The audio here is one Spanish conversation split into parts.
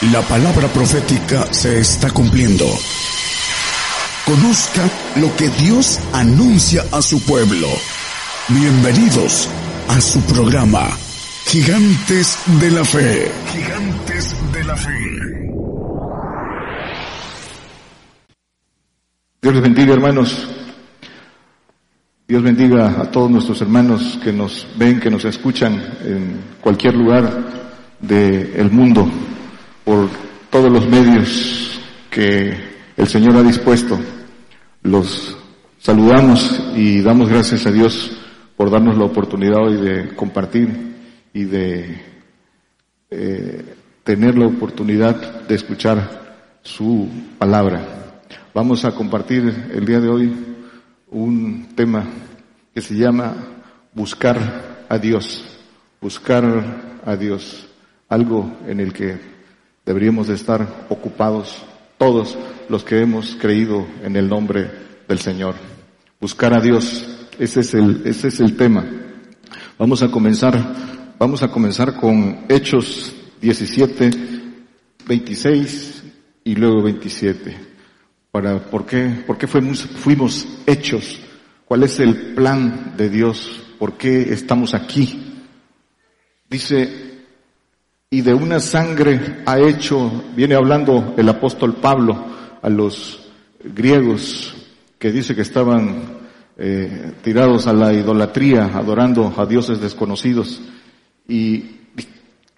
La palabra profética se está cumpliendo. Conozca lo que Dios anuncia a su pueblo. Bienvenidos a su programa, Gigantes de la Fe. Gigantes de la Fe. Dios les bendiga, hermanos. Dios bendiga a todos nuestros hermanos que nos ven, que nos escuchan en cualquier lugar del mundo por todos los medios que el Señor ha dispuesto. Los saludamos y damos gracias a Dios por darnos la oportunidad hoy de compartir y de eh, tener la oportunidad de escuchar su palabra. Vamos a compartir el día de hoy un tema que se llama buscar a Dios, buscar a Dios, algo en el que deberíamos de estar ocupados todos los que hemos creído en el nombre del Señor. Buscar a Dios, ese es el, ese es el tema. Vamos a comenzar, vamos a comenzar con Hechos 17, 26 y luego 27. Para, ¿por qué, por qué fuimos, fuimos hechos? ¿Cuál es el plan de Dios? ¿Por qué estamos aquí? Dice y de una sangre ha hecho, viene hablando el apóstol Pablo a los griegos que dice que estaban eh, tirados a la idolatría, adorando a dioses desconocidos. Y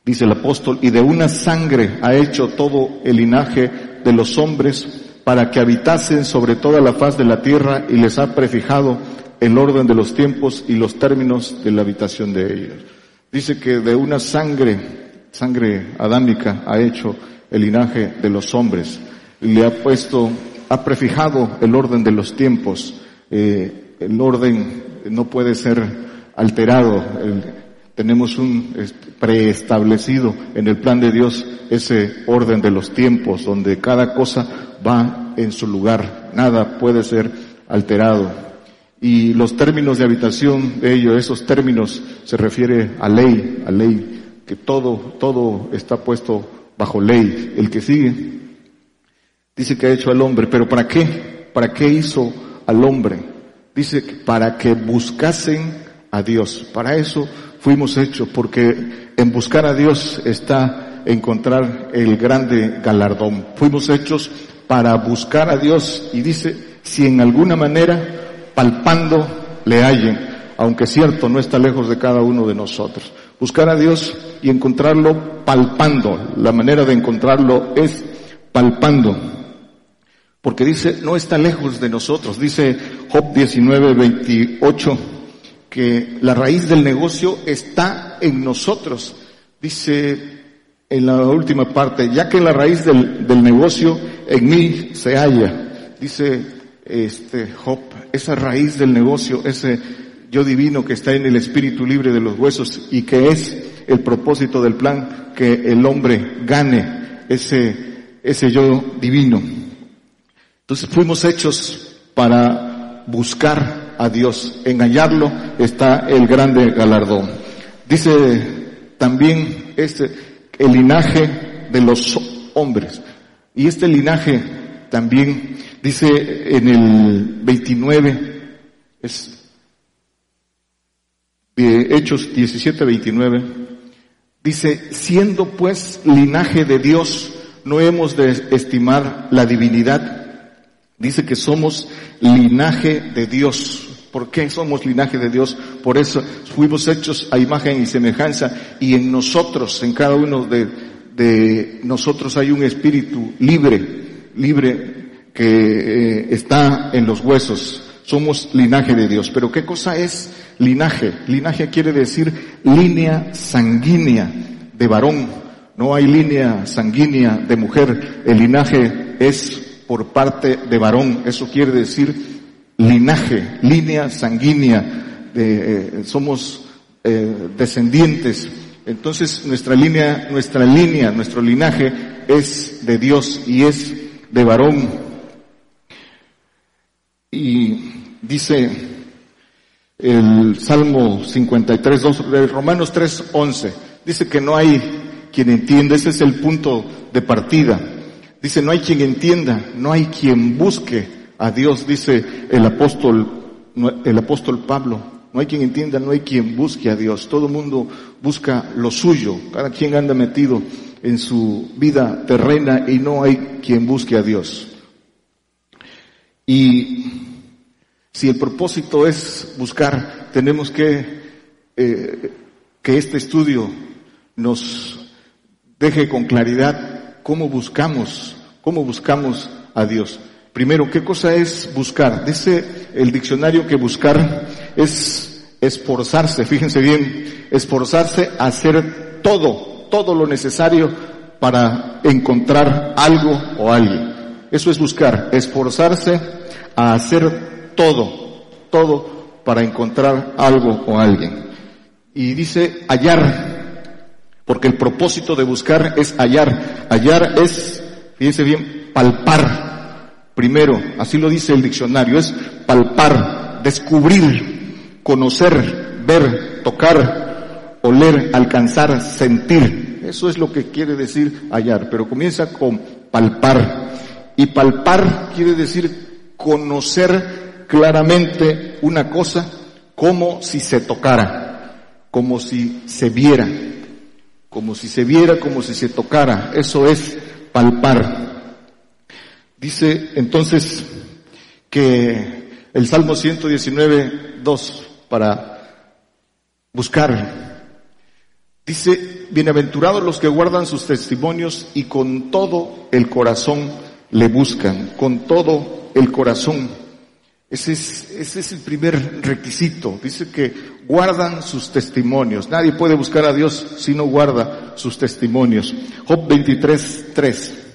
dice el apóstol, y de una sangre ha hecho todo el linaje de los hombres para que habitasen sobre toda la faz de la tierra y les ha prefijado el orden de los tiempos y los términos de la habitación de ellos. Dice que de una sangre sangre adámica ha hecho el linaje de los hombres. Le ha puesto, ha prefijado el orden de los tiempos. Eh, el orden no puede ser alterado. tenemos un preestablecido en el plan de Dios ese orden de los tiempos donde cada cosa va en su lugar. Nada puede ser alterado. Y los términos de habitación de ello, esos términos se refiere a ley, a ley que todo, todo está puesto bajo ley. El que sigue dice que ha hecho al hombre, pero ¿para qué? ¿Para qué hizo al hombre? Dice para que buscasen a Dios. Para eso fuimos hechos, porque en buscar a Dios está encontrar el grande galardón. Fuimos hechos para buscar a Dios y dice, si en alguna manera palpando le hallen, aunque cierto no está lejos de cada uno de nosotros. Buscar a Dios y encontrarlo palpando. La manera de encontrarlo es palpando. Porque dice, no está lejos de nosotros. Dice Job 19, 28, que la raíz del negocio está en nosotros. Dice en la última parte, ya que la raíz del, del negocio en mí se halla. Dice este Job, esa raíz del negocio, ese yo divino que está en el espíritu libre de los huesos y que es el propósito del plan que el hombre gane ese, ese yo divino. Entonces fuimos hechos para buscar a Dios. En hallarlo está el grande galardón. Dice también este, el linaje de los hombres. Y este linaje también dice en el 29, es Hechos 17, 29, dice, siendo pues linaje de Dios, no hemos de estimar la divinidad. Dice que somos linaje de Dios. ¿Por qué somos linaje de Dios? Por eso fuimos hechos a imagen y semejanza y en nosotros, en cada uno de, de nosotros hay un espíritu libre, libre que eh, está en los huesos. Somos linaje de Dios. Pero ¿qué cosa es linaje? Linaje quiere decir línea sanguínea de varón. No hay línea sanguínea de mujer. El linaje es por parte de varón. Eso quiere decir linaje, línea sanguínea. Eh, somos eh, descendientes. Entonces nuestra línea, nuestra línea, nuestro linaje es de Dios y es de varón. Y dice el Salmo 53, 2, Romanos 3, 11, dice que no hay quien entienda, ese es el punto de partida. Dice, no hay quien entienda, no hay quien busque a Dios, dice el apóstol, el apóstol Pablo. No hay quien entienda, no hay quien busque a Dios. Todo mundo busca lo suyo. Cada quien anda metido en su vida terrena y no hay quien busque a Dios. Y si el propósito es buscar, tenemos que eh, que este estudio nos deje con claridad cómo buscamos, cómo buscamos a Dios. Primero, ¿qué cosa es buscar? Dice el diccionario que buscar es esforzarse, fíjense bien, esforzarse a hacer todo, todo lo necesario para encontrar algo o alguien. Eso es buscar, esforzarse a hacer todo, todo para encontrar algo o alguien. Y dice hallar, porque el propósito de buscar es hallar. Hallar es, fíjense bien, palpar. Primero, así lo dice el diccionario, es palpar, descubrir, conocer, ver, tocar, oler, alcanzar, sentir. Eso es lo que quiere decir hallar, pero comienza con palpar. Y palpar quiere decir conocer claramente una cosa como si se tocara como si se viera, como si se viera, como si se tocara. Eso es palpar. Dice entonces que el Salmo 119, 2, para buscar, dice, bienaventurados los que guardan sus testimonios y con todo el corazón le buscan, con todo el corazón. Ese es, ese es el primer requisito. Dice que guardan sus testimonios. Nadie puede buscar a Dios si no guarda sus testimonios. Job 23, 3.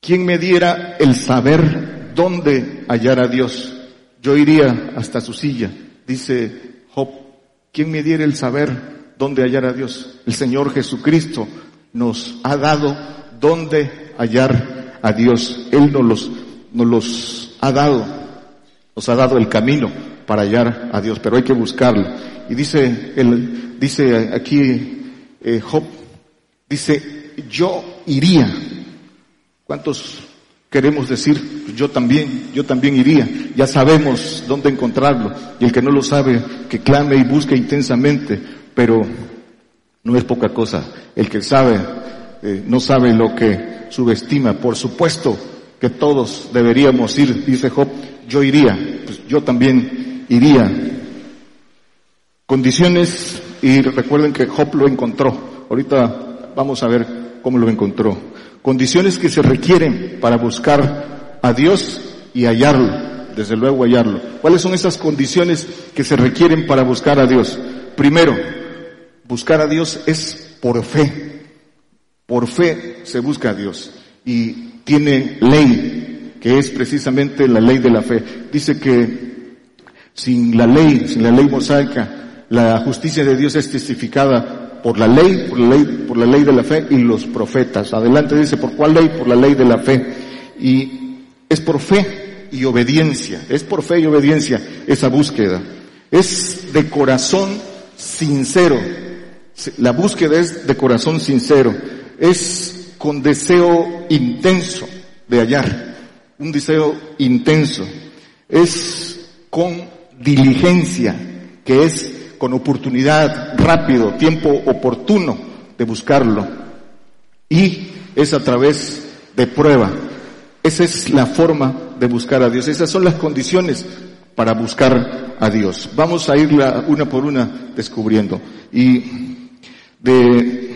¿Quién me diera el saber dónde hallar a Dios? Yo iría hasta su silla. Dice Job, ¿quién me diera el saber dónde hallar a Dios? El Señor Jesucristo nos ha dado dónde hallar a Dios. Él nos los, nos los ha dado nos ha dado el camino para hallar a Dios, pero hay que buscarlo. Y dice, el, dice aquí eh, Job, dice, yo iría. ¿Cuántos queremos decir? Yo también, yo también iría. Ya sabemos dónde encontrarlo. Y el que no lo sabe, que clame y busque intensamente, pero no es poca cosa. El que sabe, eh, no sabe lo que subestima. Por supuesto que todos deberíamos ir, dice Job, yo iría, pues yo también iría. Condiciones, y recuerden que Job lo encontró. Ahorita vamos a ver cómo lo encontró. Condiciones que se requieren para buscar a Dios y hallarlo, desde luego hallarlo. ¿Cuáles son esas condiciones que se requieren para buscar a Dios? Primero, buscar a Dios es por fe. Por fe se busca a Dios y tiene ley, que es precisamente la ley de la fe. Dice que sin la ley, sin la ley mosaica, la justicia de Dios es testificada por la ley, por la ley, por la ley de la fe y los profetas. Adelante dice, ¿por cuál ley? Por la ley de la fe. Y es por fe y obediencia, es por fe y obediencia esa búsqueda. Es de corazón sincero. La búsqueda es de corazón sincero. Es con deseo intenso de hallar un deseo intenso, es con diligencia, que es con oportunidad, rápido, tiempo oportuno de buscarlo. Y es a través de prueba. Esa es la forma de buscar a Dios. Esas son las condiciones para buscar a Dios. Vamos a irla una por una descubriendo. Y de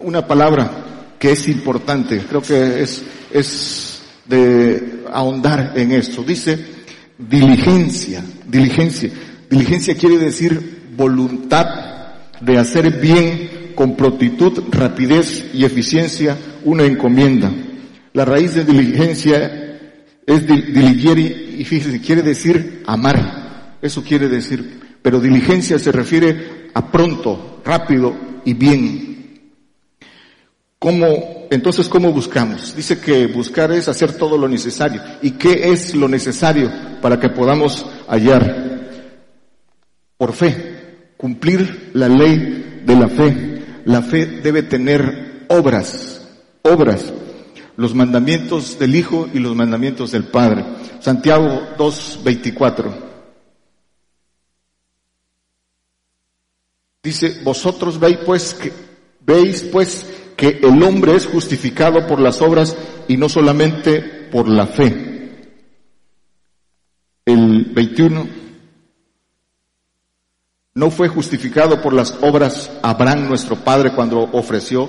una palabra que es importante, creo que es, es de ahondar en esto. Dice diligencia, diligencia. Diligencia quiere decir voluntad de hacer bien con prontitud, rapidez y eficiencia una encomienda. La raíz de diligencia es diligere y fíjense, quiere decir amar. Eso quiere decir. Pero diligencia se refiere a pronto, rápido y bien. ¿Cómo, entonces, cómo buscamos? Dice que buscar es hacer todo lo necesario. ¿Y qué es lo necesario para que podamos hallar? por fe, cumplir la ley de la fe. La fe debe tener obras, obras, los mandamientos del Hijo y los mandamientos del Padre. Santiago 2.24. Dice, vosotros veis pues que, veis pues que el hombre es justificado por las obras y no solamente por la fe. El 21, no fue justificado por las obras Abraham nuestro padre cuando ofreció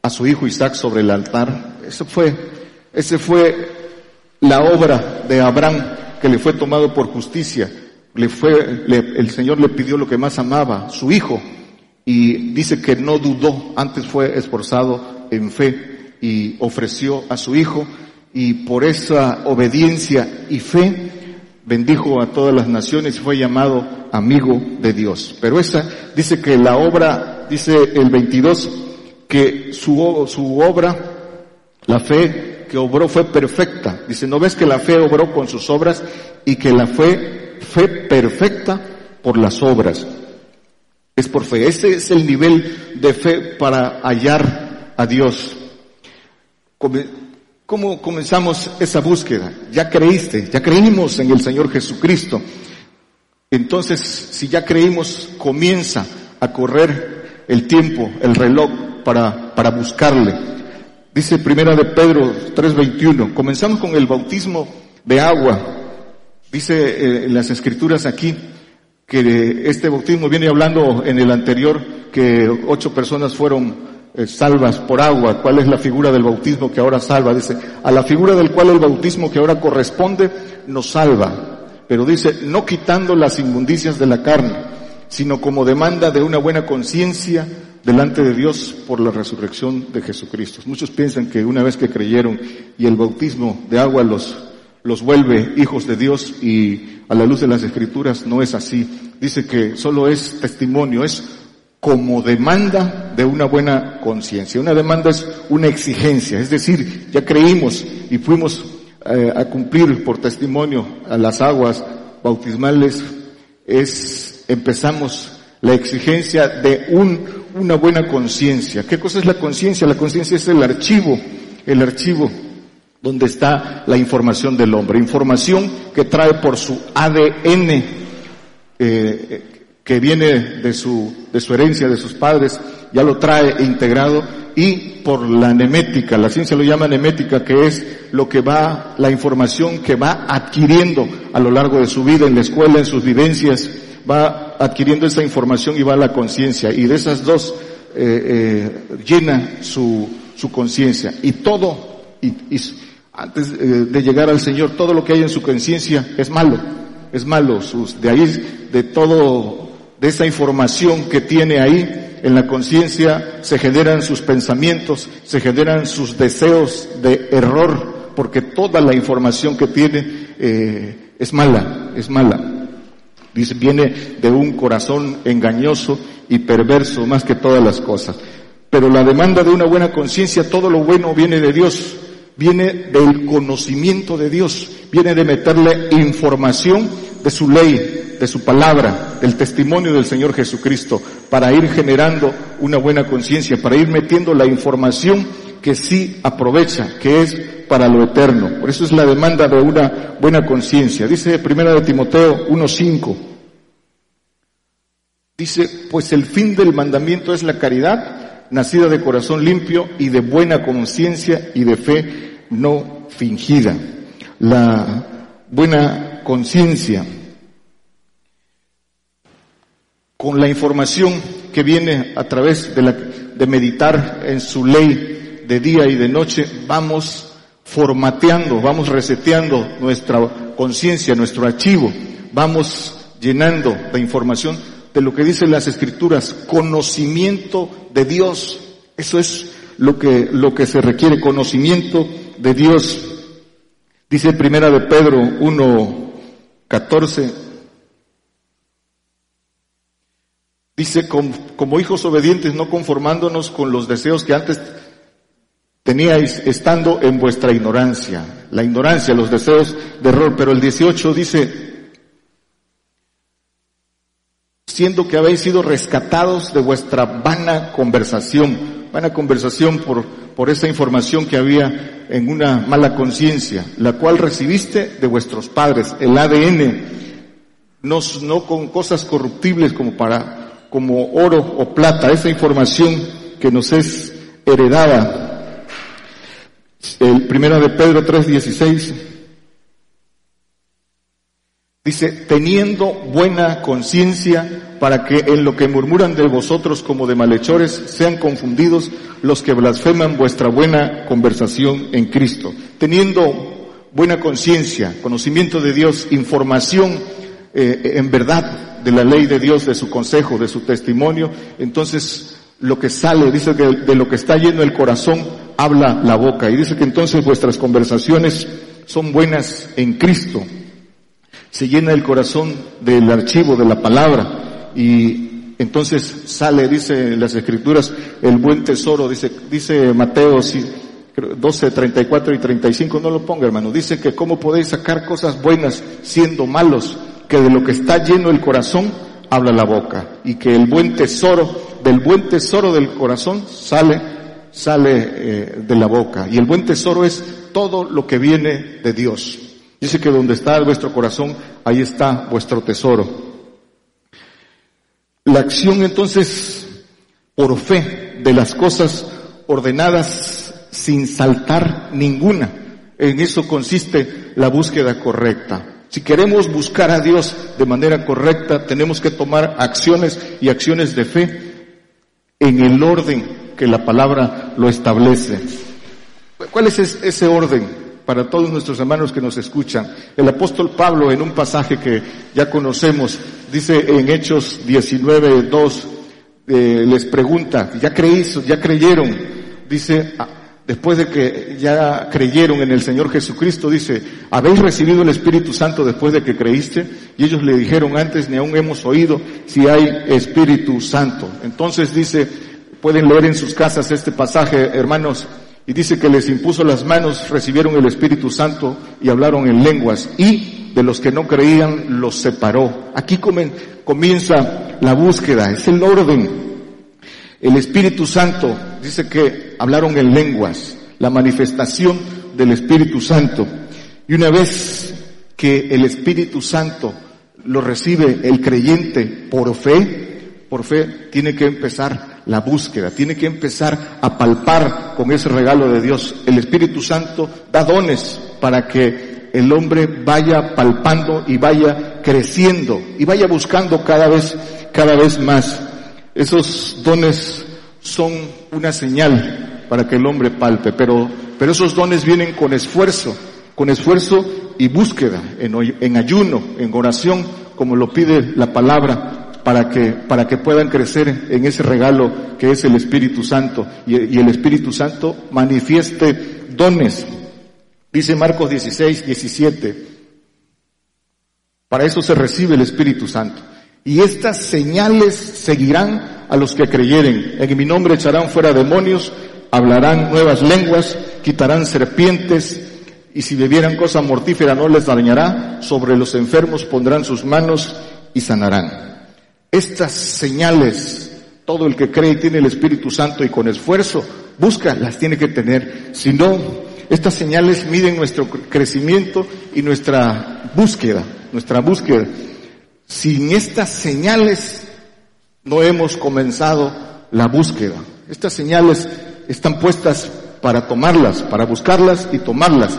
a su hijo Isaac sobre el altar. Eso fue, ese fue la obra de Abraham que le fue tomado por justicia le fue, el Señor le pidió lo que más amaba, su hijo, y dice que no dudó, antes fue esforzado en fe y ofreció a su hijo, y por esa obediencia y fe bendijo a todas las naciones y fue llamado amigo de Dios. Pero esa, dice que la obra, dice el 22, que su, su obra, la fe que obró fue perfecta. Dice, ¿no ves que la fe obró con sus obras y que la fe fe perfecta por las obras. Es por fe. Ese es el nivel de fe para hallar a Dios. ¿Cómo comenzamos esa búsqueda? Ya creíste, ya creímos en el Señor Jesucristo. Entonces, si ya creímos, comienza a correr el tiempo, el reloj para, para buscarle. Dice primera de Pedro 3:21, comenzamos con el bautismo de agua Dice eh, en las escrituras aquí que este bautismo viene hablando en el anterior que ocho personas fueron eh, salvas por agua. ¿Cuál es la figura del bautismo que ahora salva? Dice, a la figura del cual el bautismo que ahora corresponde nos salva. Pero dice, no quitando las inmundicias de la carne, sino como demanda de una buena conciencia delante de Dios por la resurrección de Jesucristo. Muchos piensan que una vez que creyeron y el bautismo de agua los los vuelve hijos de Dios y a la luz de las escrituras no es así. Dice que solo es testimonio, es como demanda de una buena conciencia. Una demanda es una exigencia, es decir, ya creímos y fuimos eh, a cumplir por testimonio a las aguas bautismales, es, empezamos la exigencia de un, una buena conciencia. ¿Qué cosa es la conciencia? La conciencia es el archivo, el archivo donde está la información del hombre. Información que trae por su ADN, eh, que viene de su, de su herencia, de sus padres, ya lo trae integrado, y por la nemética, la ciencia lo llama nemética, que es lo que va, la información que va adquiriendo a lo largo de su vida, en la escuela, en sus vivencias, va adquiriendo esa información y va a la conciencia, y de esas dos eh, eh, llena su, su conciencia. Y todo, y, y, antes eh, de llegar al Señor, todo lo que hay en su conciencia es malo, es malo. Sus, de ahí, de todo, de esa información que tiene ahí en la conciencia, se generan sus pensamientos, se generan sus deseos de error, porque toda la información que tiene eh, es mala, es mala. Dice, viene de un corazón engañoso y perverso más que todas las cosas. Pero la demanda de una buena conciencia, todo lo bueno viene de Dios viene del conocimiento de Dios, viene de meterle información de su ley, de su palabra, del testimonio del Señor Jesucristo, para ir generando una buena conciencia, para ir metiendo la información que sí aprovecha, que es para lo eterno. Por eso es la demanda de una buena conciencia. Dice primera de Timoteo 1.5. Dice, pues el fin del mandamiento es la caridad, nacida de corazón limpio y de buena conciencia y de fe no fingida. La buena conciencia con la información que viene a través de, la, de meditar en su ley de día y de noche, vamos formateando, vamos reseteando nuestra conciencia, nuestro archivo, vamos llenando de información de lo que dicen las escrituras, conocimiento de Dios. Eso es lo que, lo que se requiere, conocimiento de Dios. Dice primera de Pedro 1, 14. Dice, como, hijos obedientes, no conformándonos con los deseos que antes teníais estando en vuestra ignorancia. La ignorancia, los deseos de error. Pero el 18 dice, siendo que habéis sido rescatados de vuestra vana conversación, vana conversación por, por esa información que había en una mala conciencia, la cual recibiste de vuestros padres, el ADN, no, no con cosas corruptibles como para, como oro o plata, esa información que nos es heredada. El primero de Pedro 3:16 Dice, teniendo buena conciencia para que en lo que murmuran de vosotros como de malhechores sean confundidos los que blasfeman vuestra buena conversación en Cristo. Teniendo buena conciencia, conocimiento de Dios, información eh, en verdad de la ley de Dios, de su consejo, de su testimonio, entonces lo que sale, dice que de lo que está lleno el corazón, habla la boca. Y dice que entonces vuestras conversaciones son buenas en Cristo se llena el corazón del archivo de la palabra y entonces sale, dice las escrituras, el buen tesoro, dice, dice Mateo 12, 34 y 35, no lo ponga hermano, dice que cómo podéis sacar cosas buenas siendo malos, que de lo que está lleno el corazón habla la boca y que el buen tesoro, del buen tesoro del corazón sale, sale eh, de la boca y el buen tesoro es todo lo que viene de Dios. Dice que donde está vuestro corazón, ahí está vuestro tesoro. La acción entonces, por fe, de las cosas ordenadas sin saltar ninguna. En eso consiste la búsqueda correcta. Si queremos buscar a Dios de manera correcta, tenemos que tomar acciones y acciones de fe en el orden que la palabra lo establece. ¿Cuál es ese orden? Para todos nuestros hermanos que nos escuchan. El apóstol Pablo en un pasaje que ya conocemos, dice en Hechos 19, 2, eh, les pregunta, ¿ya creéis, ya creyeron? Dice, ah, después de que ya creyeron en el Señor Jesucristo, dice, ¿habéis recibido el Espíritu Santo después de que creíste? Y ellos le dijeron antes, ni aún hemos oído si hay Espíritu Santo. Entonces dice, pueden leer en sus casas este pasaje, hermanos, y dice que les impuso las manos, recibieron el Espíritu Santo y hablaron en lenguas. Y de los que no creían los separó. Aquí comienza la búsqueda, es el orden. El Espíritu Santo dice que hablaron en lenguas, la manifestación del Espíritu Santo. Y una vez que el Espíritu Santo lo recibe el creyente por fe, por fe tiene que empezar la búsqueda, tiene que empezar a palpar con ese regalo de Dios. El Espíritu Santo da dones para que el hombre vaya palpando y vaya creciendo y vaya buscando cada vez, cada vez más. Esos dones son una señal para que el hombre palpe, pero, pero esos dones vienen con esfuerzo, con esfuerzo y búsqueda, en, en ayuno, en oración, como lo pide la palabra para que, para que puedan crecer en ese regalo que es el Espíritu Santo y, el Espíritu Santo manifieste dones. Dice Marcos 16, 17. Para eso se recibe el Espíritu Santo. Y estas señales seguirán a los que creyeren. En mi nombre echarán fuera demonios, hablarán nuevas lenguas, quitarán serpientes, y si bebieran cosa mortífera no les dañará, sobre los enfermos pondrán sus manos y sanarán. Estas señales, todo el que cree y tiene el Espíritu Santo y con esfuerzo busca, las tiene que tener. Si no, estas señales miden nuestro crecimiento y nuestra búsqueda, nuestra búsqueda. Sin estas señales no hemos comenzado la búsqueda. Estas señales están puestas para tomarlas, para buscarlas y tomarlas.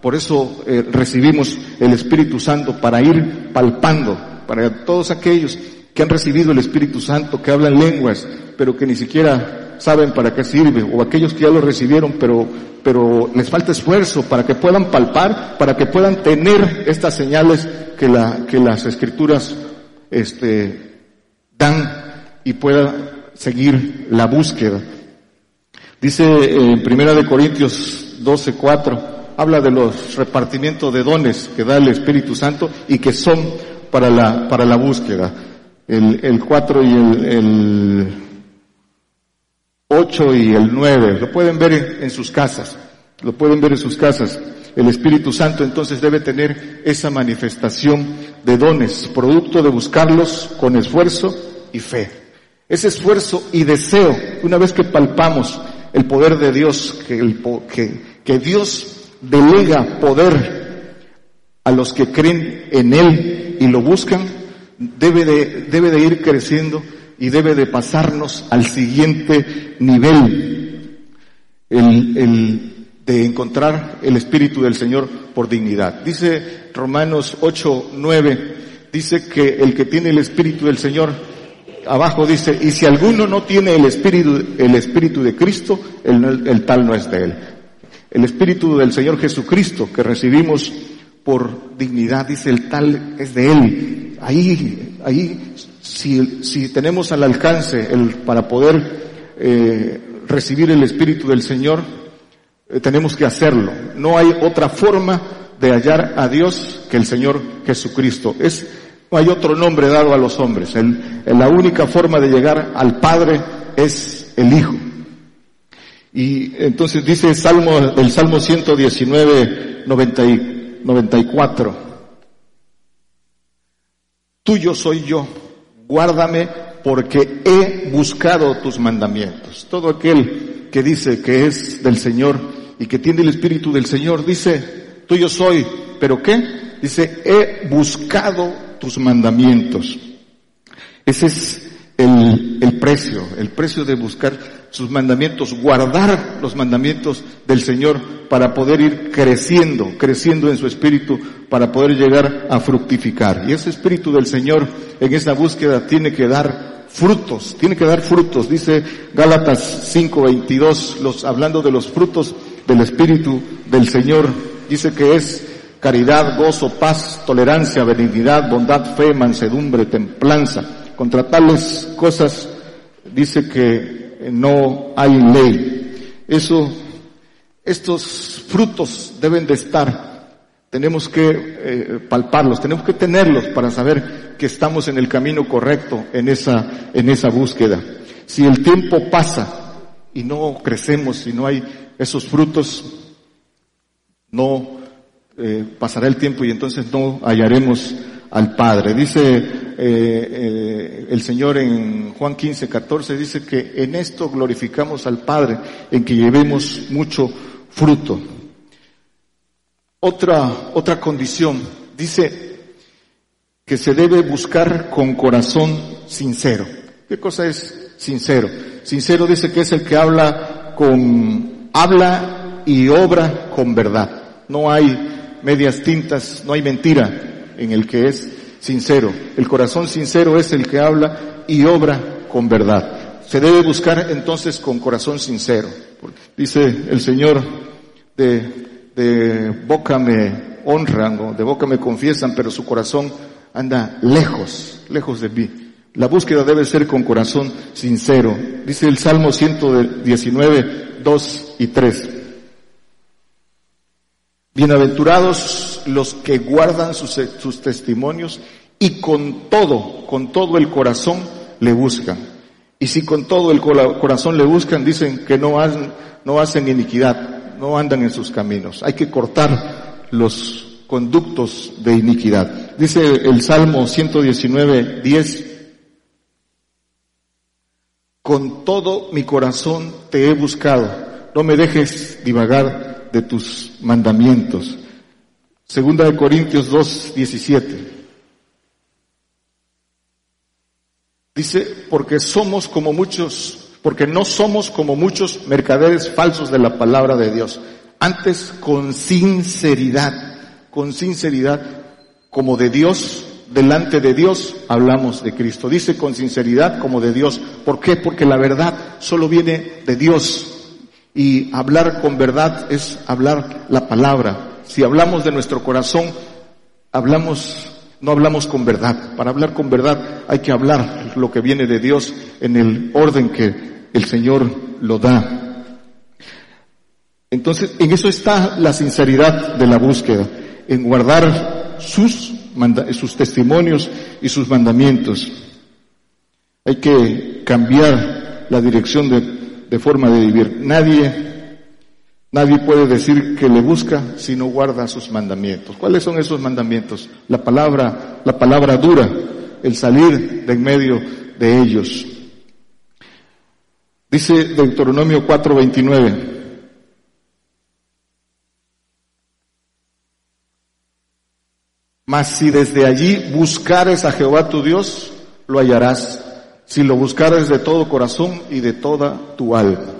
Por eso eh, recibimos el Espíritu Santo para ir palpando, para todos aquellos que han recibido el Espíritu Santo, que hablan lenguas, pero que ni siquiera saben para qué sirve, o aquellos que ya lo recibieron, pero, pero les falta esfuerzo para que puedan palpar, para que puedan tener estas señales que, la, que las escrituras este, dan y puedan seguir la búsqueda. Dice en Primera de Corintios 12, 4, habla de los repartimientos de dones que da el Espíritu Santo y que son para la, para la búsqueda el, el 4 y el, el 8 y el 9. Lo pueden ver en, sus casas. Lo pueden ver en sus casas. el Espíritu Santo entonces debe tener esa manifestación de dones, producto de buscarlos con esfuerzo y fe. Ese esfuerzo y deseo, una vez que palpamos el poder de Dios, que, el, que, que Dios delega poder a los que creen en Él y lo buscan, debe de, debe de ir creciendo y debe de pasarnos al siguiente nivel, el, el de encontrar el Espíritu del Señor por dignidad. Dice Romanos 8, 9, dice que el que tiene el Espíritu del Señor, abajo dice, y si alguno no tiene el Espíritu, el Espíritu de Cristo, el, el tal no es de él. El Espíritu del Señor Jesucristo que recibimos por dignidad, dice el tal es de Él. Ahí, ahí, si, tenemos al alcance el, para poder eh, recibir el Espíritu del Señor, eh, tenemos que hacerlo. No hay otra forma de hallar a Dios que el Señor Jesucristo. Es, no hay otro nombre dado a los hombres. La única forma de llegar al Padre es el Hijo. Y entonces dice el Salmo, el Salmo 119, 94. Tuyo soy yo, guárdame porque he buscado tus mandamientos. Todo aquel que dice que es del Señor y que tiene el Espíritu del Señor, dice, tuyo soy, pero ¿qué? Dice, he buscado tus mandamientos. Ese es el, el precio, el precio de buscar sus mandamientos, guardar los mandamientos del Señor para poder ir creciendo, creciendo en su espíritu, para poder llegar a fructificar. Y ese espíritu del Señor en esa búsqueda tiene que dar frutos, tiene que dar frutos. Dice Gálatas 5:22, los, hablando de los frutos del espíritu del Señor, dice que es caridad, gozo, paz, tolerancia, benignidad, bondad, fe, mansedumbre, templanza. Contra tales cosas dice que no hay ley. Eso, estos frutos deben de estar. Tenemos que eh, palparlos, tenemos que tenerlos para saber que estamos en el camino correcto en esa, en esa búsqueda. Si el tiempo pasa y no crecemos, y no hay esos frutos, no eh, pasará el tiempo y entonces no hallaremos al Padre. Dice eh, eh, el Señor en Juan 15, 14, dice que en esto glorificamos al Padre, en que llevemos mucho fruto. Otra, otra condición, dice que se debe buscar con corazón sincero. ¿Qué cosa es sincero? Sincero dice que es el que habla con, habla y obra con verdad. No hay medias tintas, no hay mentira en el que es sincero. El corazón sincero es el que habla y obra con verdad. Se debe buscar entonces con corazón sincero. Dice el Señor, de, de boca me honran, de boca me confiesan, pero su corazón anda lejos, lejos de mí. La búsqueda debe ser con corazón sincero. Dice el Salmo 119, 2 y 3. Bienaventurados los que guardan sus, testimonios y con todo, con todo el corazón le buscan. Y si con todo el corazón le buscan, dicen que no hacen iniquidad, no andan en sus caminos. Hay que cortar los conductos de iniquidad. Dice el Salmo 119, 10, con todo mi corazón te he buscado, no me dejes divagar de tus mandamientos. Segunda de Corintios 2, 17. Dice, porque somos como muchos, porque no somos como muchos mercaderes falsos de la palabra de Dios. Antes con sinceridad, con sinceridad, como de Dios, delante de Dios hablamos de Cristo. Dice con sinceridad como de Dios. ¿Por qué? Porque la verdad solo viene de Dios. Y hablar con verdad es hablar la palabra. Si hablamos de nuestro corazón, hablamos, no hablamos con verdad. Para hablar con verdad hay que hablar lo que viene de Dios en el orden que el Señor lo da. Entonces, en eso está la sinceridad de la búsqueda, en guardar sus, sus testimonios y sus mandamientos. Hay que cambiar la dirección de de forma de vivir. Nadie, Nadie puede decir que le busca si no guarda sus mandamientos. ¿Cuáles son esos mandamientos? La palabra, la palabra dura, el salir de en medio de ellos. Dice Deuteronomio 4:29. Mas si desde allí buscares a Jehová tu Dios, lo hallarás, si lo buscares de todo corazón y de toda tu alma.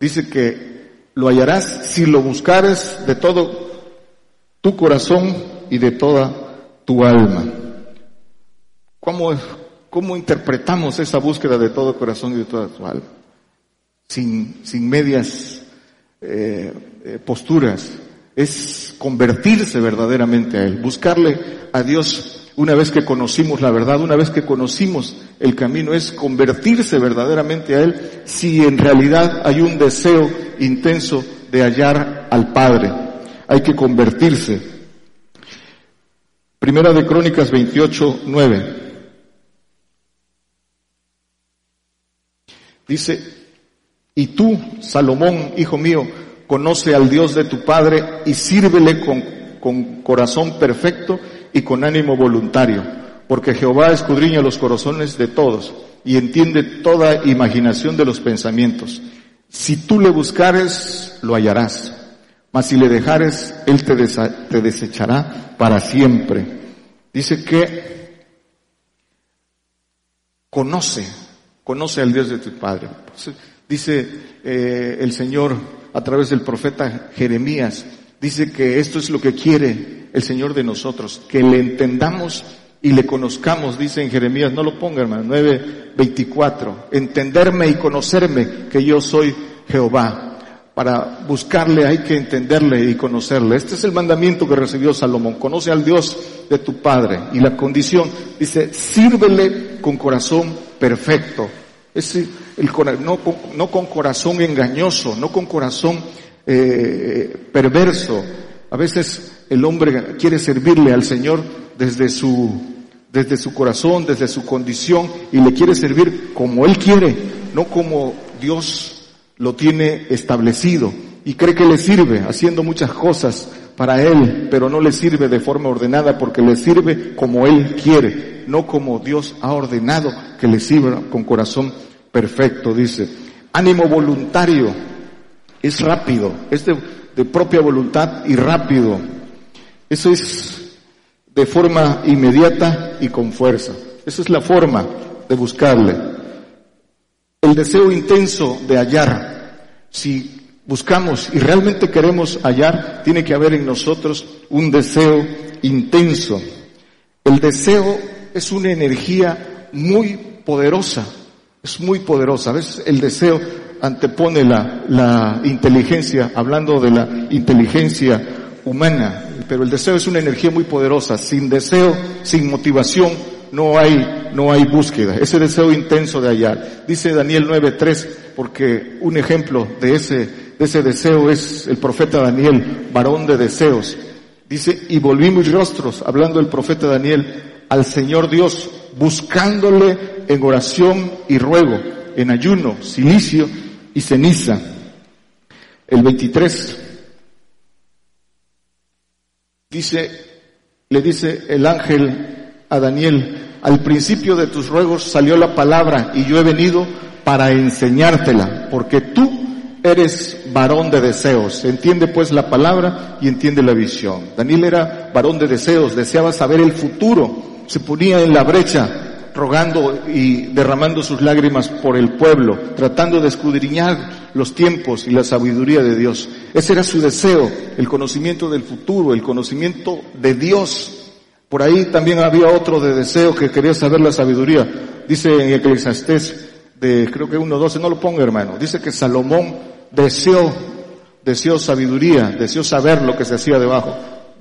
Dice que lo hallarás si lo buscares de todo tu corazón y de toda tu alma. ¿Cómo, cómo interpretamos esa búsqueda de todo corazón y de toda tu alma? Sin, sin medias eh, eh, posturas. Es convertirse verdaderamente a Él, buscarle a Dios una vez que conocimos la verdad, una vez que conocimos el camino, es convertirse verdaderamente a Él si en realidad hay un deseo intenso de hallar al Padre. Hay que convertirse. Primera de Crónicas 28, 9. Dice, y tú, Salomón, hijo mío, conoce al Dios de tu Padre y sírvele con, con corazón perfecto y con ánimo voluntario, porque Jehová escudriña los corazones de todos y entiende toda imaginación de los pensamientos. Si tú le buscares, lo hallarás, mas si le dejares, él te, desechará para siempre. Dice que conoce, conoce al Dios de tu Padre. Dice eh, el Señor a través del profeta Jeremías, dice que esto es lo que quiere el Señor de nosotros, que le entendamos y le conozcamos, dice en Jeremías, no lo ponga hermano, 9:24, entenderme y conocerme que yo soy Jehová. Para buscarle hay que entenderle y conocerle. Este es el mandamiento que recibió Salomón. Conoce al Dios de tu Padre. Y la condición, dice, sírvele con corazón perfecto. Es el, no, no con corazón engañoso, no con corazón eh, perverso. A veces el hombre quiere servirle al Señor desde su, desde su corazón, desde su condición, y le quiere servir como Él quiere, no como Dios lo tiene establecido. Y cree que le sirve haciendo muchas cosas para Él, pero no le sirve de forma ordenada porque le sirve como Él quiere, no como Dios ha ordenado que le sirva con corazón perfecto, dice. Ánimo voluntario, es rápido, es de, propia voluntad y rápido. Eso es de forma inmediata y con fuerza. Esa es la forma de buscarle. El deseo intenso de hallar. Si buscamos y realmente queremos hallar, tiene que haber en nosotros un deseo intenso. El deseo es una energía muy poderosa, es muy poderosa. A veces el deseo antepone la, la inteligencia, hablando de la inteligencia humana, pero el deseo es una energía muy poderosa. Sin deseo, sin motivación, no hay, no hay búsqueda. Ese deseo intenso de hallar. Dice Daniel 9.3, porque un ejemplo de ese, de ese deseo es el profeta Daniel, varón de deseos. Dice, y volví mis rostros, hablando el profeta Daniel, al Señor Dios, buscándole en oración y ruego, en ayuno, silicio y ceniza. El 23 dice, le dice el ángel a Daniel, al principio de tus ruegos salió la palabra y yo he venido para enseñártela, porque tú eres varón de deseos. Entiende pues la palabra y entiende la visión. Daniel era varón de deseos, deseaba saber el futuro, se ponía en la brecha rogando y derramando sus lágrimas por el pueblo, tratando de escudriñar los tiempos y la sabiduría de Dios. Ese era su deseo, el conocimiento del futuro, el conocimiento de Dios. Por ahí también había otro de deseo que quería saber la sabiduría. Dice en Eclesiastés de creo que 1.12, no lo ponga hermano, dice que Salomón deseó, deseó sabiduría, deseó saber lo que se hacía debajo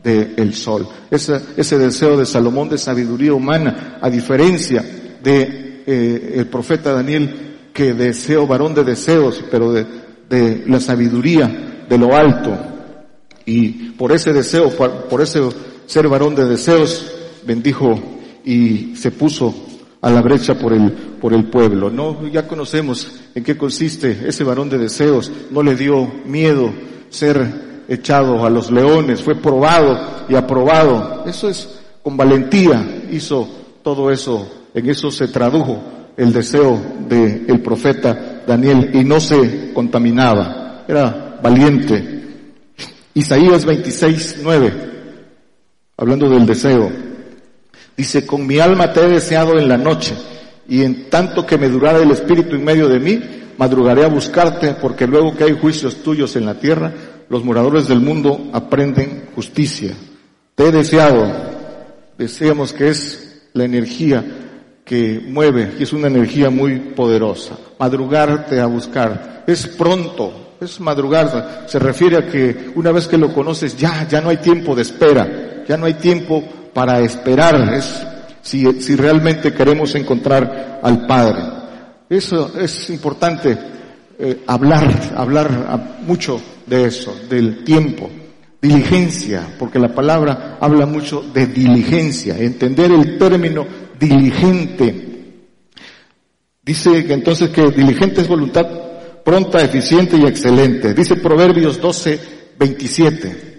del sol. Ese, ese deseo de Salomón de sabiduría humana, a diferencia de eh, el profeta Daniel, que deseó varón de deseos, pero de, de la sabiduría de lo alto. Y por ese deseo, por, ese ser varón de deseos, bendijo y se puso a la brecha por el, por el pueblo. No, ya conocemos en qué consiste ese varón de deseos. No le dio miedo ser echado a los leones, fue probado y aprobado. Eso es con valentía hizo todo eso, en eso se tradujo el deseo del profeta Daniel y no se contaminaba, era valiente. Isaías 26, 9, hablando del deseo, dice, con mi alma te he deseado en la noche y en tanto que me durara el espíritu en medio de mí, madrugaré a buscarte porque luego que hay juicios tuyos en la tierra, los moradores del mundo aprenden justicia. Te he deseado, deseamos que es la energía que mueve y es una energía muy poderosa. Madrugarte a buscar. Es pronto, es madrugar. Se refiere a que una vez que lo conoces ya, ya no hay tiempo de espera. Ya no hay tiempo para esperar. Es si, si realmente queremos encontrar al Padre. Eso es importante eh, hablar, hablar mucho de eso, del tiempo. Diligencia, porque la palabra habla mucho de diligencia, entender el término diligente. Dice que entonces que diligente es voluntad pronta, eficiente y excelente. Dice Proverbios 12, 27.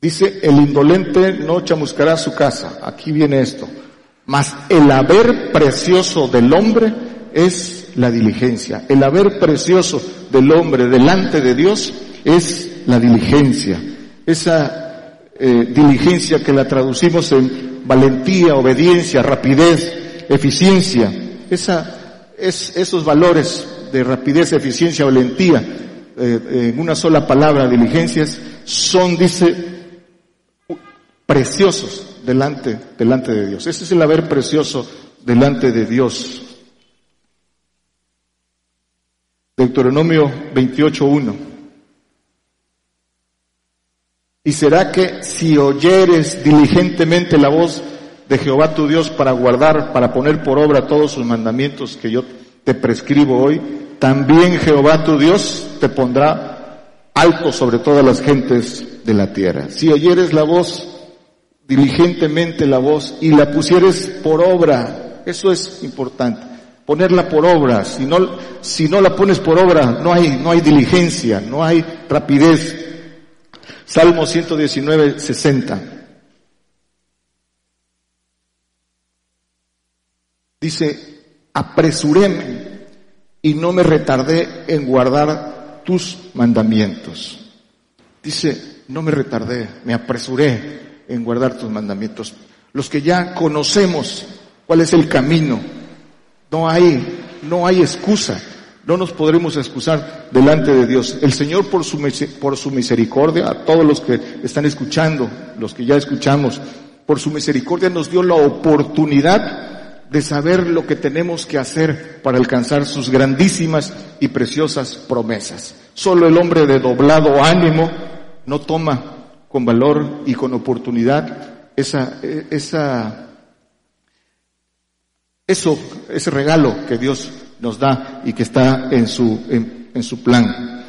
Dice, el indolente no chamuscará su casa. Aquí viene esto. Mas el haber precioso del hombre es la diligencia. El haber precioso del hombre delante de Dios es la diligencia. Esa eh, diligencia que la traducimos en valentía, obediencia, rapidez, eficiencia. Esa, es, esos valores de rapidez, eficiencia, valentía, eh, en una sola palabra, diligencias, son, dice, preciosos delante, delante de Dios. Ese es el haber precioso delante de Dios. Deuteronomio 28.1. Y será que si oyeres diligentemente la voz de Jehová tu Dios para guardar, para poner por obra todos sus mandamientos que yo te prescribo hoy, también Jehová tu Dios te pondrá alto sobre todas las gentes de la tierra. Si oyeres la voz, diligentemente la voz, y la pusieres por obra, eso es importante, ponerla por obra, si no, si no la pones por obra, no hay, no hay diligencia, no hay rapidez, Salmo 119, 60. Dice, apresuréme y no me retardé en guardar tus mandamientos. Dice, no me retardé, me apresuré en guardar tus mandamientos. Los que ya conocemos cuál es el camino, no hay, no hay excusa. No nos podremos excusar delante de Dios. El Señor por su, por su misericordia, a todos los que están escuchando, los que ya escuchamos, por su misericordia nos dio la oportunidad de saber lo que tenemos que hacer para alcanzar sus grandísimas y preciosas promesas. Solo el hombre de doblado ánimo no toma con valor y con oportunidad esa, esa, eso, ese regalo que Dios nos da y que está en su, en, su plan.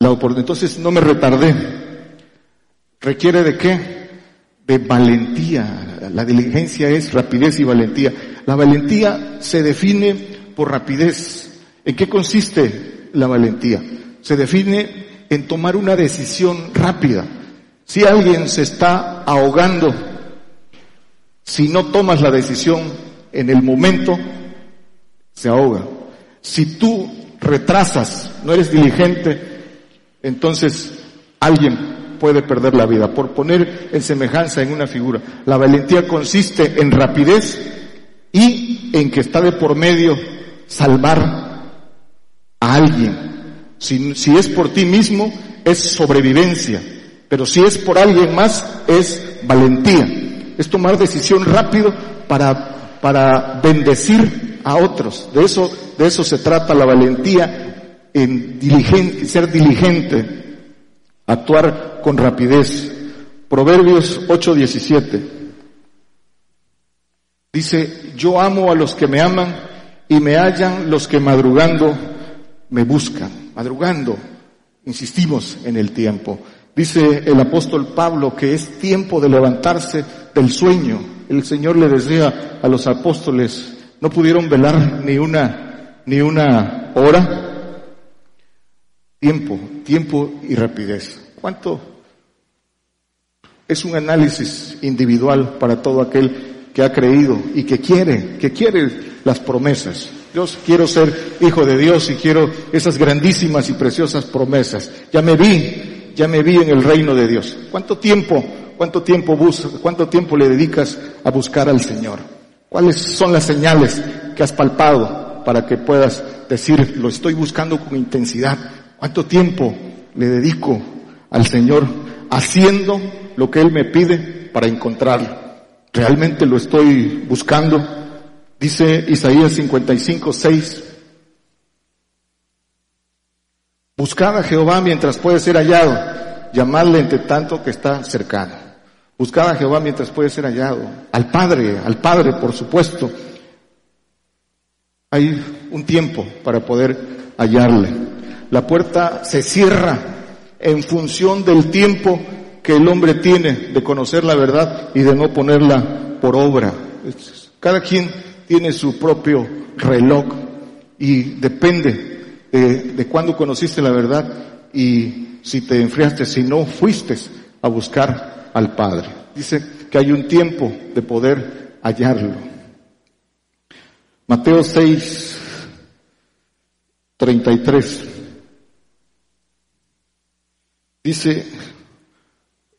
La entonces no me retardé. ¿Requiere de qué? De valentía. La diligencia es rapidez y valentía. La valentía se define por rapidez. ¿En qué consiste la valentía? Se define en tomar una decisión rápida. Si alguien se está ahogando, si no tomas la decisión en el momento se ahoga. Si tú retrasas, no eres diligente, entonces alguien puede perder la vida. Por poner en semejanza en una figura, la valentía consiste en rapidez y en que está de por medio salvar a alguien. Si, si es por ti mismo, es sobrevivencia. Pero si es por alguien más, es valentía. Es tomar decisión rápido para para bendecir a otros. De eso, de eso se trata la valentía en diligente, ser diligente, actuar con rapidez. Proverbios 8:17 dice, yo amo a los que me aman y me hallan los que madrugando me buscan. Madrugando, insistimos en el tiempo. Dice el apóstol Pablo que es tiempo de levantarse del sueño. El Señor le decía a los apóstoles, no pudieron velar ni una, ni una mañana, ora, tiempo, tiempo y rapidez. ¿Cuánto? Es un análisis individual para todo aquel que ha creído y que quiere, que quiere las promesas. Dios, quiero ser hijo de Dios y quiero esas grandísimas y preciosas promesas. Ya me vi, ya me vi en el reino de Dios. ¿Cuánto tiempo, cuánto tiempo buscas, cuánto tiempo le dedicas a buscar al Señor? ¿Cuáles son las señales que has palpado para que puedas decir, lo estoy buscando con intensidad? ¿Cuánto tiempo le dedico al Señor haciendo lo que Él me pide para encontrarlo? ¿Realmente lo estoy buscando? Dice Isaías 55, 6. Buscad a Jehová mientras puede ser hallado, llamadle entre tanto que está cercano. Buscad a Jehová mientras puede ser hallado. Al Padre, al Padre, por supuesto. Hay un tiempo para poder hallarle. La puerta se cierra en función del tiempo que el hombre tiene de conocer la verdad y de no ponerla por obra. Cada quien tiene su propio reloj y depende de, de cuándo conociste la verdad y si te enfriaste, si no fuiste a buscar al Padre. Dice que hay un tiempo de poder hallarlo. Mateo 6, 33. Dice,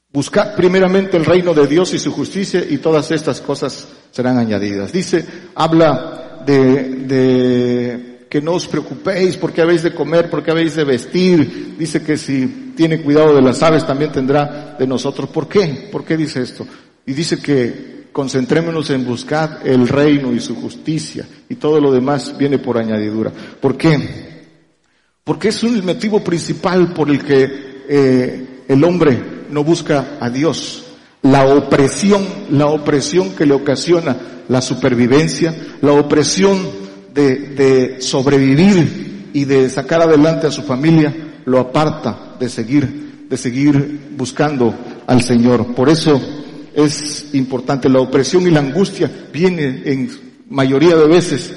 buscad primeramente el reino de Dios y su justicia y todas estas cosas serán añadidas. Dice, habla de, de que no os preocupéis porque habéis de comer, porque habéis de vestir. Dice que si tiene cuidado de las aves también tendrá de nosotros. ¿Por qué? ¿Por qué dice esto? Y dice que concentrémonos en buscar el reino y su justicia y todo lo demás viene por añadidura. ¿Por qué? Porque es un motivo principal por el que eh, el hombre no busca a Dios. La opresión, la opresión que le ocasiona la supervivencia, la opresión de, de sobrevivir y de sacar adelante a su familia, lo aparta de seguir, de seguir buscando al Señor. Por eso es importante. La opresión y la angustia viene en mayoría de veces,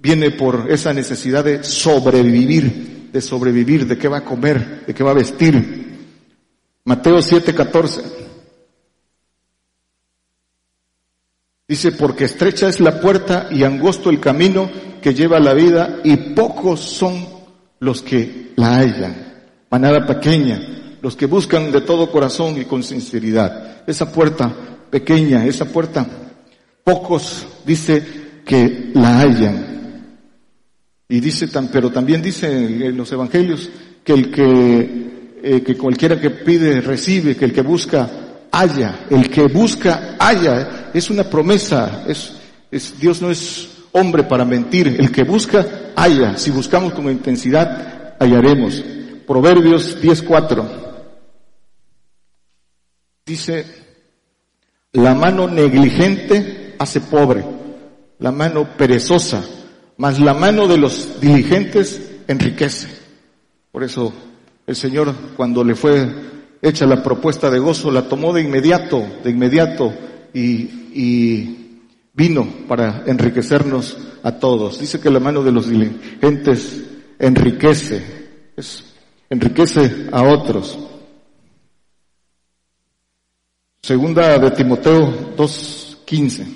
viene por esa necesidad de sobrevivir, de sobrevivir, de qué va a comer, de qué va a vestir. Mateo 7:14. Dice, porque estrecha es la puerta y angosto el camino que lleva la vida y pocos son los que la hallan. Manada pequeña, los que buscan de todo corazón y con sinceridad. Esa puerta pequeña, esa puerta, pocos dice que la hallan. Y dice, pero también dice en los evangelios que el que, eh, que cualquiera que pide recibe, que el que busca haya, el que busca haya, es una promesa, es, es, Dios no es hombre para mentir. El que busca, haya. Si buscamos con intensidad, hallaremos. Proverbios 10.4. Dice, la mano negligente hace pobre, la mano perezosa, mas la mano de los diligentes enriquece. Por eso el Señor cuando le fue hecha la propuesta de gozo, la tomó de inmediato, de inmediato y, y vino para enriquecernos a todos. Dice que la mano de los diligentes enriquece, enriquece a otros. Segunda de Timoteo 2.15.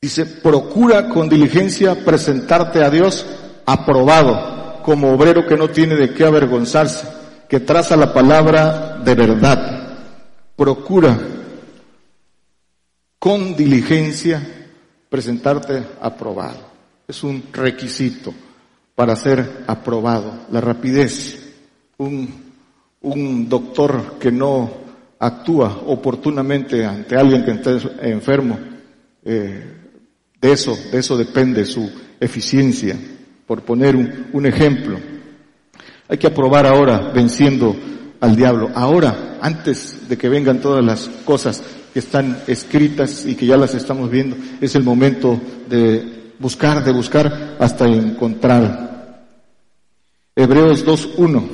Dice, procura con diligencia presentarte a Dios aprobado, como obrero que no tiene de qué avergonzarse, que traza la palabra de verdad procura con diligencia presentarte aprobado. Es un requisito para ser aprobado. La rapidez. Un, un doctor que no actúa oportunamente ante alguien que esté enfermo, eh, de eso, de eso depende su eficiencia. Por poner un ejemplo, hay que aprobar ahora venciendo al diablo. Ahora, antes de que vengan todas las cosas que están escritas y que ya las estamos viendo, es el momento de buscar, de buscar hasta encontrar. Hebreos 2.1.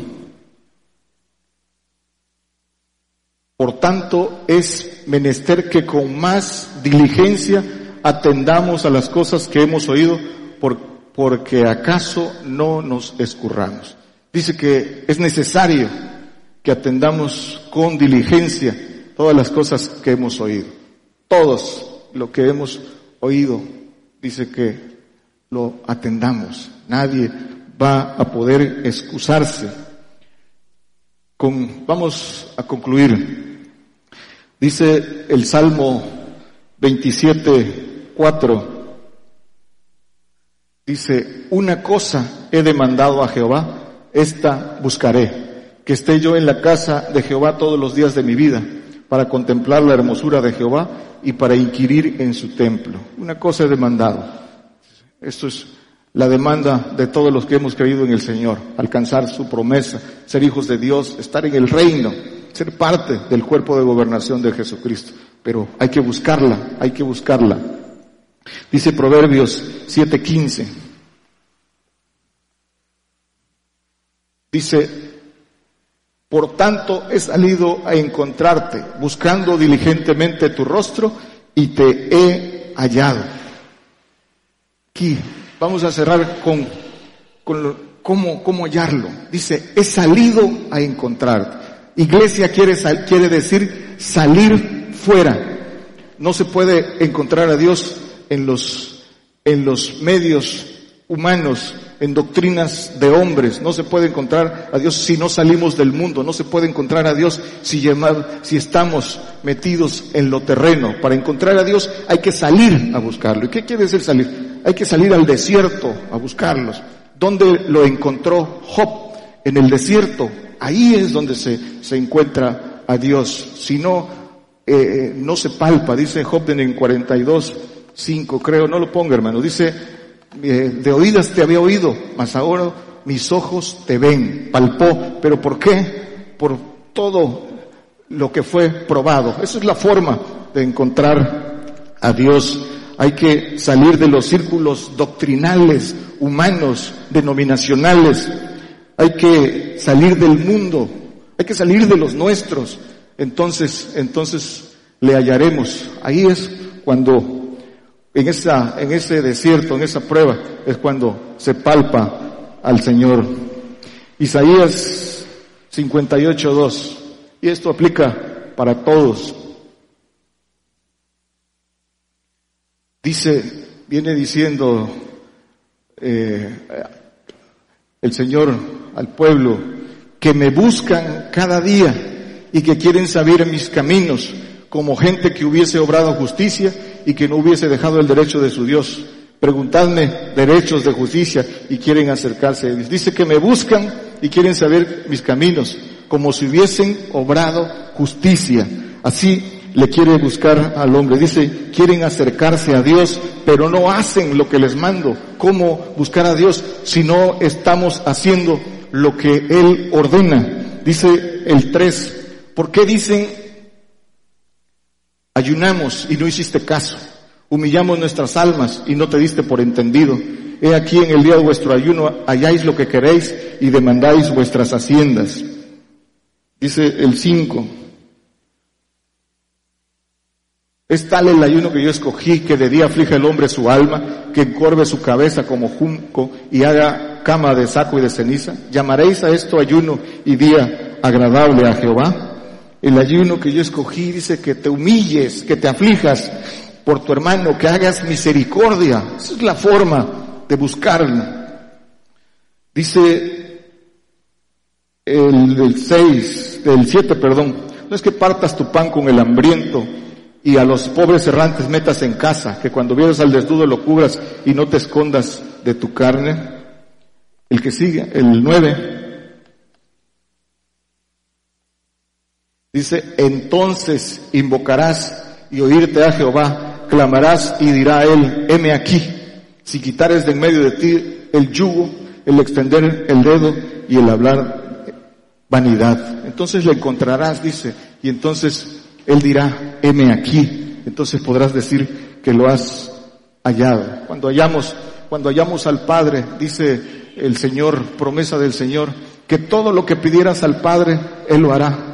Por tanto, es menester que con más diligencia atendamos a las cosas que hemos oído, porque acaso no nos escurramos. Dice que es necesario que atendamos con diligencia todas las cosas que hemos oído. Todos lo que hemos oído, dice que lo atendamos. Nadie va a poder excusarse. Con, vamos a concluir. Dice el Salmo 27, 4. Dice, una cosa he demandado a Jehová, esta buscaré, que esté yo en la casa de Jehová todos los días de mi vida, para contemplar la hermosura de Jehová y para inquirir en su templo. Una cosa he demandado. Esto es la demanda de todos los que hemos creído en el Señor, alcanzar su promesa, ser hijos de Dios, estar en el reino, ser parte del cuerpo de gobernación de Jesucristo. Pero hay que buscarla, hay que buscarla. Dice Proverbios 7:15. Dice, por tanto he salido a encontrarte, buscando diligentemente tu rostro y te he hallado. Aquí Vamos a cerrar con, cómo, cómo hallarlo. Dice, he salido a encontrarte. Iglesia quiere, quiere decir salir fuera. No se puede encontrar a Dios en los, en los medios humanos, en doctrinas de hombres. No se puede encontrar a Dios si no salimos del mundo. No se puede encontrar a Dios si, estamos metidos en lo terreno. Para encontrar a Dios hay que salir a buscarlo. ¿Y qué quiere decir salir? Hay que salir al desierto a buscarlos. ¿Dónde lo encontró Job? En el desierto. Ahí es donde se, se encuentra a Dios. Si no, eh, no se palpa. Dice Job en el 42, 5 creo. No lo ponga hermano. Dice, eh, de oídas te había oído, mas ahora mis ojos te ven. Palpó. ¿Pero por qué? Por todo lo que fue probado. Esa es la forma de encontrar a Dios hay que salir de los círculos doctrinales, humanos, denominacionales, hay que salir del mundo, hay que salir de los nuestros. Entonces, entonces le hallaremos. Ahí es cuando, en esa, en ese desierto, en esa prueba, es cuando se palpa al Señor. Isaías 58.2. Y esto aplica para todos. Dice, viene diciendo eh, el Señor al pueblo, que me buscan cada día y que quieren saber mis caminos, como gente que hubiese obrado justicia y que no hubiese dejado el derecho de su Dios. Preguntadme derechos de justicia y quieren acercarse a Dios. Dice que me buscan y quieren saber mis caminos, como si hubiesen obrado justicia. Así le quiere buscar al hombre. Dice, quieren acercarse a Dios, pero no hacen lo que les mando. ¿Cómo buscar a Dios si no estamos haciendo lo que Él ordena? Dice el 3, ¿por qué dicen, ayunamos y no hiciste caso? Humillamos nuestras almas y no te diste por entendido. He aquí en el día de vuestro ayuno halláis lo que queréis y demandáis vuestras haciendas. Dice el 5, es tal el ayuno que yo escogí que de día aflige el hombre su alma, que encorve su cabeza como junco y haga cama de saco y de ceniza. ¿Llamaréis a esto ayuno y día agradable a Jehová? El ayuno que yo escogí dice que te humilles, que te aflijas por tu hermano, que hagas misericordia. Esa es la forma de buscarlo. Dice el del 6, del 7, perdón, no es que partas tu pan con el hambriento, y a los pobres errantes metas en casa, que cuando vieras al desnudo lo cubras y no te escondas de tu carne. El que sigue, el nueve, dice, entonces invocarás y oírte a Jehová, clamarás y dirá a él, heme aquí, si quitares de en medio de ti el yugo, el extender el dedo y el hablar vanidad. Entonces le encontrarás, dice, y entonces él dirá, heme aquí. Entonces podrás decir que lo has hallado. Cuando hallamos, cuando hallamos al Padre, dice el Señor, promesa del Señor, que todo lo que pidieras al Padre, Él lo hará.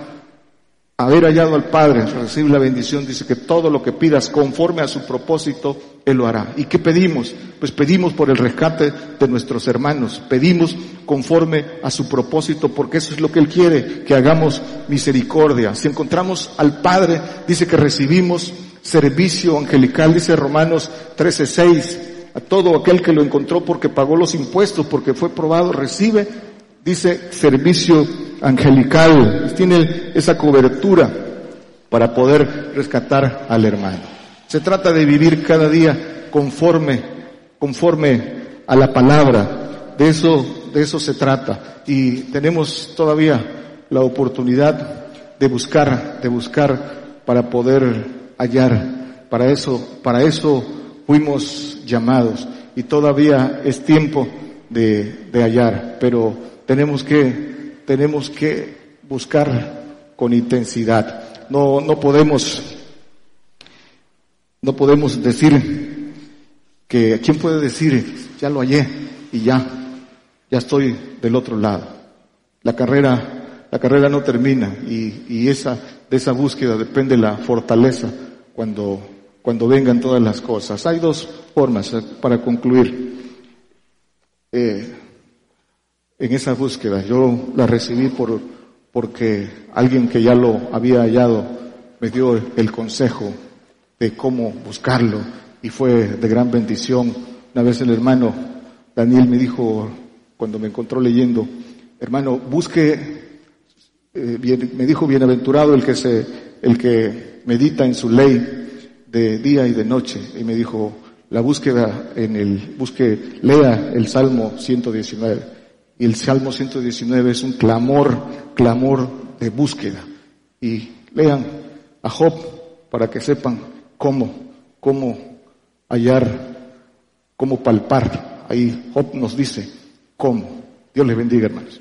Haber hallado al Padre, recibir la bendición, dice que todo lo que pidas conforme a su propósito, Él lo hará. ¿Y qué pedimos? Pues pedimos por el rescate de nuestros hermanos, pedimos conforme a su propósito, porque eso es lo que Él quiere, que hagamos misericordia. Si encontramos al Padre, dice que recibimos servicio angelical, dice Romanos 13:6, a todo aquel que lo encontró porque pagó los impuestos, porque fue probado, recibe, dice servicio angelical, tiene esa cobertura para poder rescatar al hermano. Se trata de vivir cada día conforme, conforme a la palabra. De eso, de eso se trata. Y tenemos todavía la oportunidad de buscar, de buscar para poder hallar. Para eso, para eso fuimos llamados. Y todavía es tiempo de, de hallar. Pero tenemos que tenemos que buscar con intensidad. No, no podemos, no podemos decir que, ¿quién puede decir, ya lo hallé y ya, ya estoy del otro lado? La carrera, la carrera no termina y, y esa, de esa búsqueda depende la fortaleza cuando, cuando vengan todas las cosas. Hay dos formas eh, para concluir. Eh, en esa búsqueda. Yo la recibí por, porque alguien que ya lo había hallado me dio el consejo de cómo buscarlo y fue de gran bendición. Una vez el hermano Daniel me dijo, cuando me encontró leyendo, hermano, busque, eh, me dijo, bienaventurado el que se, el que medita en su ley de día y de noche. Y me dijo, la búsqueda en el, busque, lea el Salmo 119 y el Salmo 119 es un clamor, clamor de búsqueda. Y lean a Job para que sepan cómo, cómo hallar, cómo palpar. Ahí Job nos dice cómo. Dios les bendiga, hermanos.